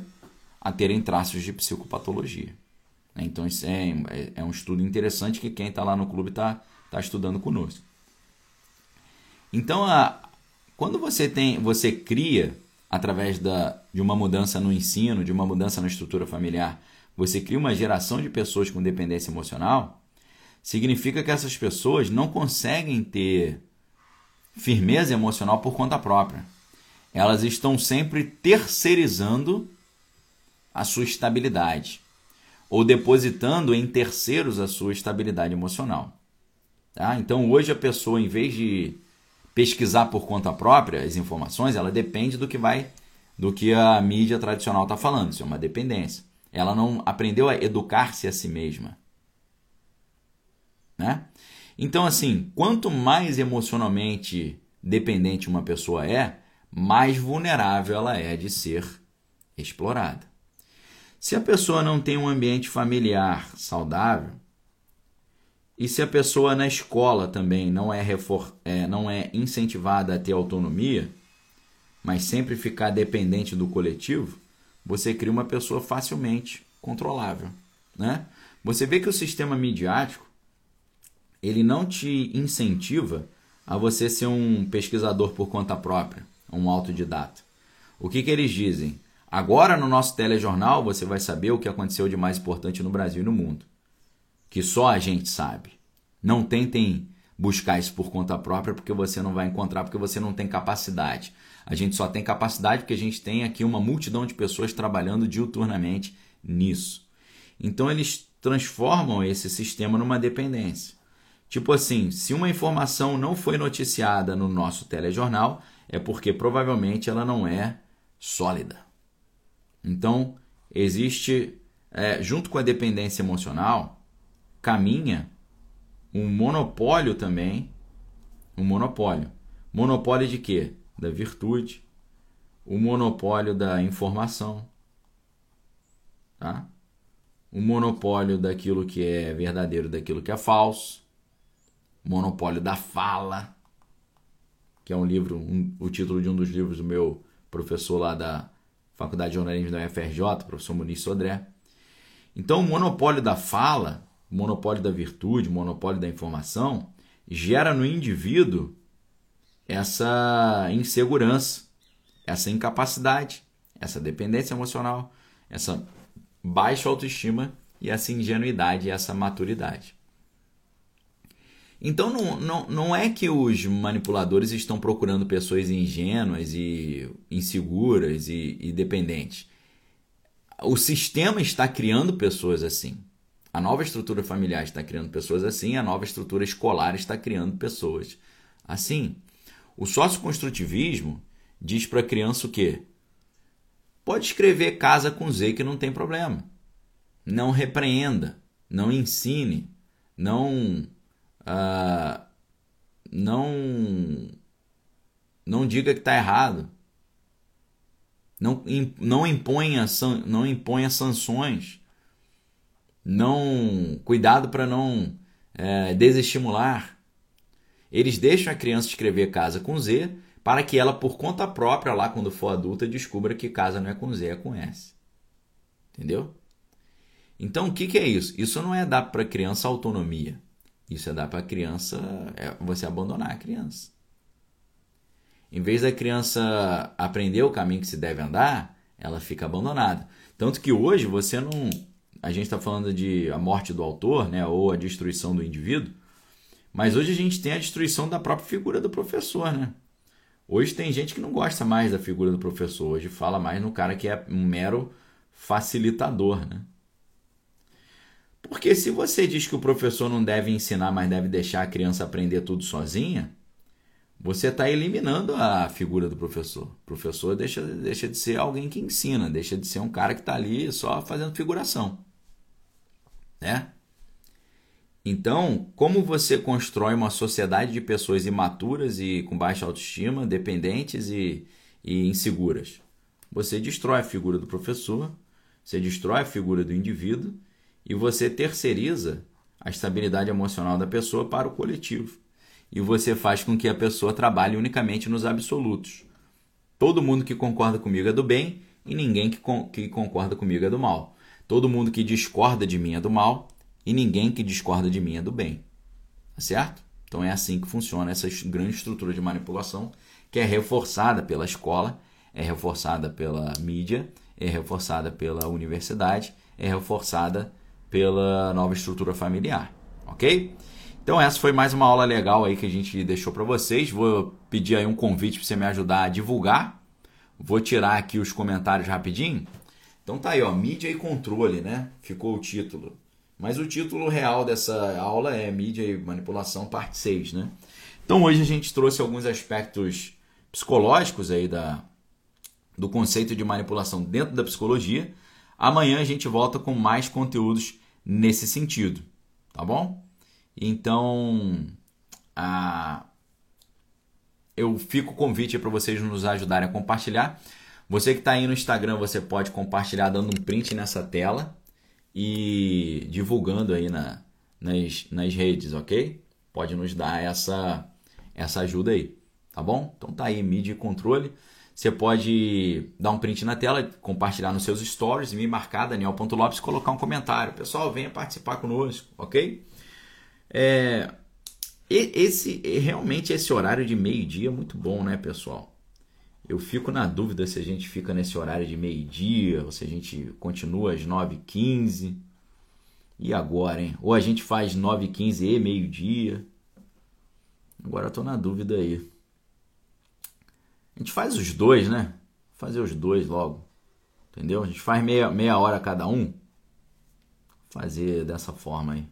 a terem traços de psicopatologia. Então isso é, é, é um estudo interessante que quem está lá no clube está tá estudando conosco. Então, a, quando você tem, você cria através da, de uma mudança no ensino, de uma mudança na estrutura familiar, você cria uma geração de pessoas com dependência emocional, significa que essas pessoas não conseguem ter firmeza emocional por conta própria. Elas estão sempre terceirizando a sua estabilidade ou depositando em terceiros a sua estabilidade emocional. Tá? Então hoje a pessoa, em vez de pesquisar por conta própria as informações, ela depende do que vai do que a mídia tradicional está falando. Isso é uma dependência. Ela não aprendeu a educar-se a si mesma. Né? Então, assim, quanto mais emocionalmente dependente uma pessoa é, mais vulnerável ela é de ser explorada. Se a pessoa não tem um ambiente familiar saudável, e se a pessoa na escola também não é, refor é, não é incentivada a ter autonomia, mas sempre ficar dependente do coletivo, você cria uma pessoa facilmente controlável. Né? Você vê que o sistema midiático ele não te incentiva a você ser um pesquisador por conta própria, um autodidata. O que, que eles dizem? Agora no nosso telejornal você vai saber o que aconteceu de mais importante no Brasil e no mundo. Que só a gente sabe. Não tentem buscar isso por conta própria porque você não vai encontrar, porque você não tem capacidade. A gente só tem capacidade porque a gente tem aqui uma multidão de pessoas trabalhando diuturnamente nisso. Então eles transformam esse sistema numa dependência. Tipo assim, se uma informação não foi noticiada no nosso telejornal, é porque provavelmente ela não é sólida. Então, existe, é, junto com a dependência emocional, caminha um monopólio também. Um monopólio. Monopólio de quê? Da virtude. O monopólio da informação. Tá? O monopólio daquilo que é verdadeiro, daquilo que é falso Monopólio da Fala, que é um livro, um, o título de um dos livros do meu professor lá da Faculdade de Jornalismo da UFRJ, professor Muniz Sodré. Então, o monopólio da fala, o monopólio da virtude, o monopólio da informação, gera no indivíduo essa insegurança, essa incapacidade, essa dependência emocional, essa baixa autoestima e essa ingenuidade essa maturidade. Então não, não, não é que os manipuladores estão procurando pessoas ingênuas e inseguras e, e dependentes. O sistema está criando pessoas assim. A nova estrutura familiar está criando pessoas assim, a nova estrutura escolar está criando pessoas assim. O socioconstrutivismo diz para a criança o quê? Pode escrever casa com Z que não tem problema. Não repreenda, não ensine, não uh, não não diga que está errado. Não, não, imponha, não imponha sanções. Não cuidado para não é, desestimular. Eles deixam a criança escrever casa com Z para que ela, por conta própria, lá quando for adulta, descubra que casa não é com Z, é com S. Entendeu? Então, o que, que é isso? Isso não é dar para a criança autonomia. Isso é dar para a criança, é você abandonar a criança. Em vez da criança aprender o caminho que se deve andar, ela fica abandonada. Tanto que hoje você não. A gente está falando de a morte do autor, né, ou a destruição do indivíduo, mas hoje a gente tem a destruição da própria figura do professor, né? Hoje tem gente que não gosta mais da figura do professor, hoje fala mais no cara que é um mero facilitador, né? Porque se você diz que o professor não deve ensinar, mas deve deixar a criança aprender tudo sozinha, você está eliminando a figura do professor. O professor deixa, deixa de ser alguém que ensina, deixa de ser um cara que está ali só fazendo figuração. Né? Então, como você constrói uma sociedade de pessoas imaturas e com baixa autoestima, dependentes e, e inseguras? Você destrói a figura do professor, você destrói a figura do indivíduo e você terceiriza a estabilidade emocional da pessoa para o coletivo. E você faz com que a pessoa trabalhe unicamente nos absolutos. Todo mundo que concorda comigo é do bem e ninguém que, que concorda comigo é do mal. Todo mundo que discorda de mim é do mal e ninguém que discorda de mim é do bem. Tá certo? Então é assim que funciona essa grande estrutura de manipulação que é reforçada pela escola, é reforçada pela mídia, é reforçada pela universidade, é reforçada pela nova estrutura familiar, ok? Então essa foi mais uma aula legal aí que a gente deixou para vocês. Vou pedir aí um convite para você me ajudar a divulgar. Vou tirar aqui os comentários rapidinho. Então tá aí, ó, mídia e controle, né? Ficou o título. Mas o título real dessa aula é mídia e manipulação parte 6, né? Então hoje a gente trouxe alguns aspectos psicológicos aí da do conceito de manipulação dentro da psicologia. Amanhã a gente volta com mais conteúdos nesse sentido, tá bom? Então, a... eu fico o convite para vocês nos ajudarem a compartilhar. Você que está aí no Instagram, você pode compartilhar dando um print nessa tela e divulgando aí na, nas, nas redes, ok? Pode nos dar essa, essa ajuda aí, tá bom? Então tá aí, mídia e controle. Você pode dar um print na tela, compartilhar nos seus stories, me marcar Daniel.lopes e colocar um comentário. Pessoal, venha participar conosco, ok? É, esse realmente esse horário de meio-dia é muito bom, né, pessoal? Eu fico na dúvida se a gente fica nesse horário de meio-dia ou se a gente continua às 9h15. E agora, hein? Ou a gente faz 9h15 e meio-dia. Agora eu tô na dúvida aí. A gente faz os dois, né? Fazer os dois logo. Entendeu? A gente faz meia, meia hora cada um. Fazer dessa forma aí.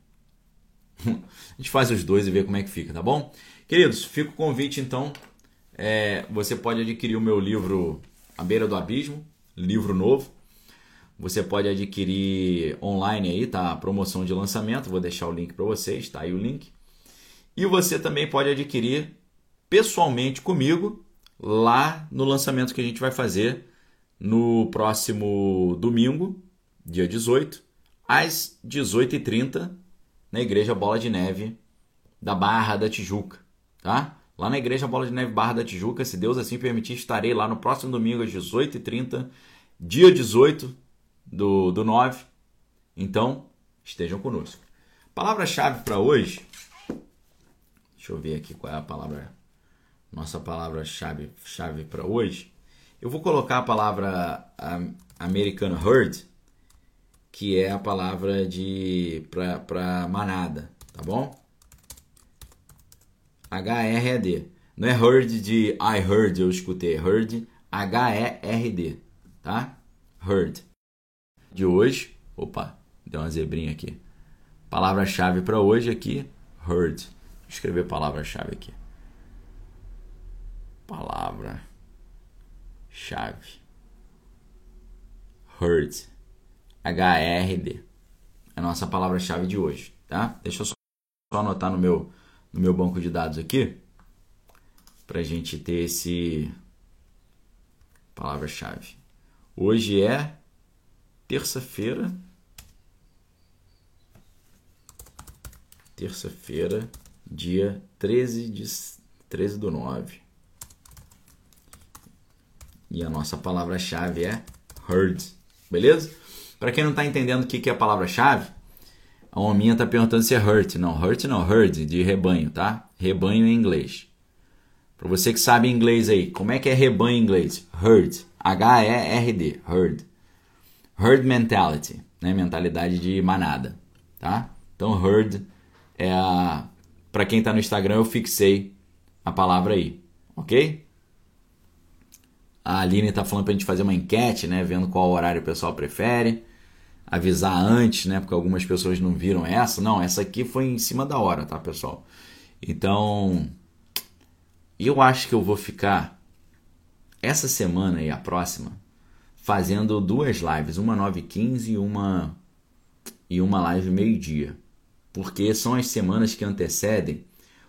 a gente faz os dois e vê como é que fica, tá bom? Queridos, fica o convite então. É, você pode adquirir o meu livro A Beira do Abismo, livro novo. Você pode adquirir online aí, tá? Promoção de lançamento, vou deixar o link para vocês, tá aí o link. E você também pode adquirir pessoalmente comigo lá no lançamento que a gente vai fazer no próximo domingo, dia 18, às 18h30, na Igreja Bola de Neve, da Barra da Tijuca, tá? Lá na Igreja Bola de Neve Barra da Tijuca, se Deus assim permitir, estarei lá no próximo domingo às 18h30, dia 18 do, do 9. Então, estejam conosco. Palavra-chave para hoje. Deixa eu ver aqui qual é a palavra. Nossa palavra-chave chave para hoje. Eu vou colocar a palavra American Herd, que é a palavra de para manada, tá bom? H-R-E-D. Não é heard de I heard, eu escutei. Heard, H-E-R-D, tá? Heard. De hoje, opa, deu uma zebrinha aqui. Palavra-chave para hoje aqui, heard. Vou escrever palavra-chave aqui. Palavra-chave. Heard. H-R-D. É a nossa palavra-chave de hoje, tá? Deixa eu só anotar no meu no meu banco de dados aqui para a gente ter esse palavra-chave. Hoje é terça-feira. Terça-feira, dia 13 de 13 do 9. E a nossa palavra-chave é heard. Beleza? Para quem não está entendendo o que é a palavra-chave, a Ominha tá perguntando se é hurt. Não, hurt não, herd, de rebanho, tá? Rebanho em inglês. Para você que sabe inglês aí, como é que é rebanho em inglês? Herd. H-E-R-D. Herd. Herd mentality, né? Mentalidade de manada, tá? Então, herd é a... Para quem tá no Instagram, eu fixei a palavra aí, ok? A Aline tá falando pra gente fazer uma enquete, né? Vendo qual horário o pessoal prefere avisar antes, né? Porque algumas pessoas não viram essa. Não, essa aqui foi em cima da hora, tá, pessoal? Então, eu acho que eu vou ficar essa semana e a próxima fazendo duas lives, uma 9h15 e uma e uma live meio-dia. Porque são as semanas que antecedem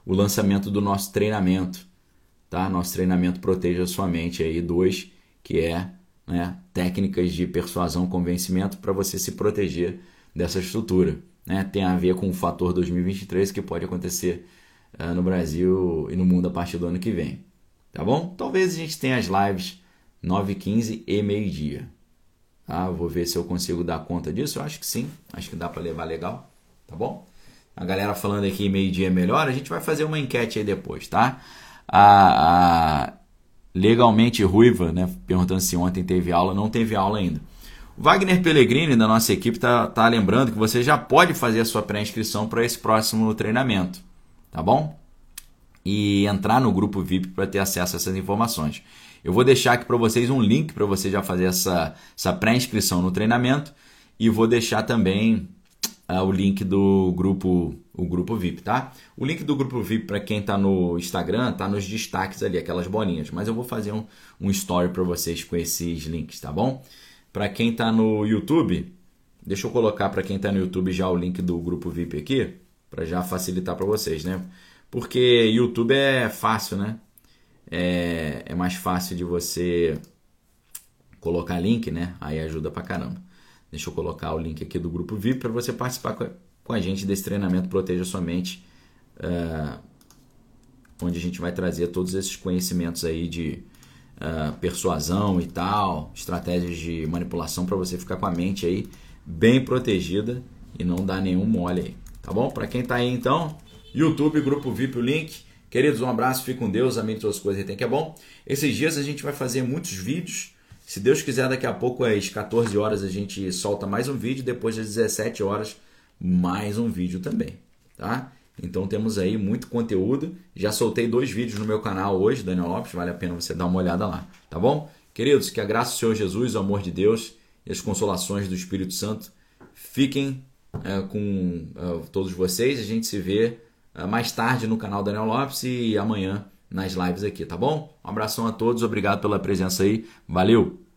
o lançamento do nosso treinamento, tá? Nosso treinamento Proteja Sua Mente aí, dois, que é né, técnicas de persuasão, convencimento para você se proteger dessa estrutura. Né? Tem a ver com o fator 2023 que pode acontecer uh, no Brasil e no mundo a partir do ano que vem. Tá bom? Talvez a gente tenha as lives 9 15 e meio-dia. Tá? Vou ver se eu consigo dar conta disso. Eu acho que sim. Acho que dá para levar legal. Tá bom? A galera falando aqui meio-dia é melhor. A gente vai fazer uma enquete aí depois, tá? A, a, legalmente ruiva, né? Perguntando se ontem teve aula. Não teve aula ainda. Wagner Pellegrini, da nossa equipe, está tá lembrando que você já pode fazer a sua pré-inscrição para esse próximo treinamento. Tá bom? E entrar no grupo VIP para ter acesso a essas informações. Eu vou deixar aqui para vocês um link para você já fazer essa, essa pré-inscrição no treinamento. E vou deixar também uh, o link do grupo o grupo VIP, tá? O link do grupo VIP para quem está no Instagram tá nos destaques ali, aquelas bolinhas. Mas eu vou fazer um, um story para vocês com esses links, tá bom? Para quem está no YouTube, deixa eu colocar para quem está no YouTube já o link do grupo VIP aqui, para já facilitar para vocês, né? Porque YouTube é fácil, né? É, é mais fácil de você colocar link, né? Aí ajuda pra caramba. Deixa eu colocar o link aqui do grupo VIP para você participar com a gente desse treinamento Proteja Sua Mente, uh, onde a gente vai trazer todos esses conhecimentos aí de uh, persuasão e tal, estratégias de manipulação para você ficar com a mente aí bem protegida e não dar nenhum mole aí, tá bom? Para quem tá aí então, YouTube, Grupo VIP, o link. Queridos, um abraço, fique com Deus, amém todas as coisas, tem que é bom. Esses dias a gente vai fazer muitos vídeos. Se Deus quiser, daqui a pouco às 14 horas a gente solta mais um vídeo, depois às 17 horas mais um vídeo também, tá? Então temos aí muito conteúdo. Já soltei dois vídeos no meu canal hoje, Daniel Lopes, vale a pena você dar uma olhada lá, tá bom? Queridos, que a graça do Senhor Jesus, o amor de Deus e as consolações do Espírito Santo fiquem é, com é, todos vocês. A gente se vê é, mais tarde no canal Daniel Lopes e amanhã nas lives aqui, tá bom? Um abração a todos, obrigado pela presença aí, valeu!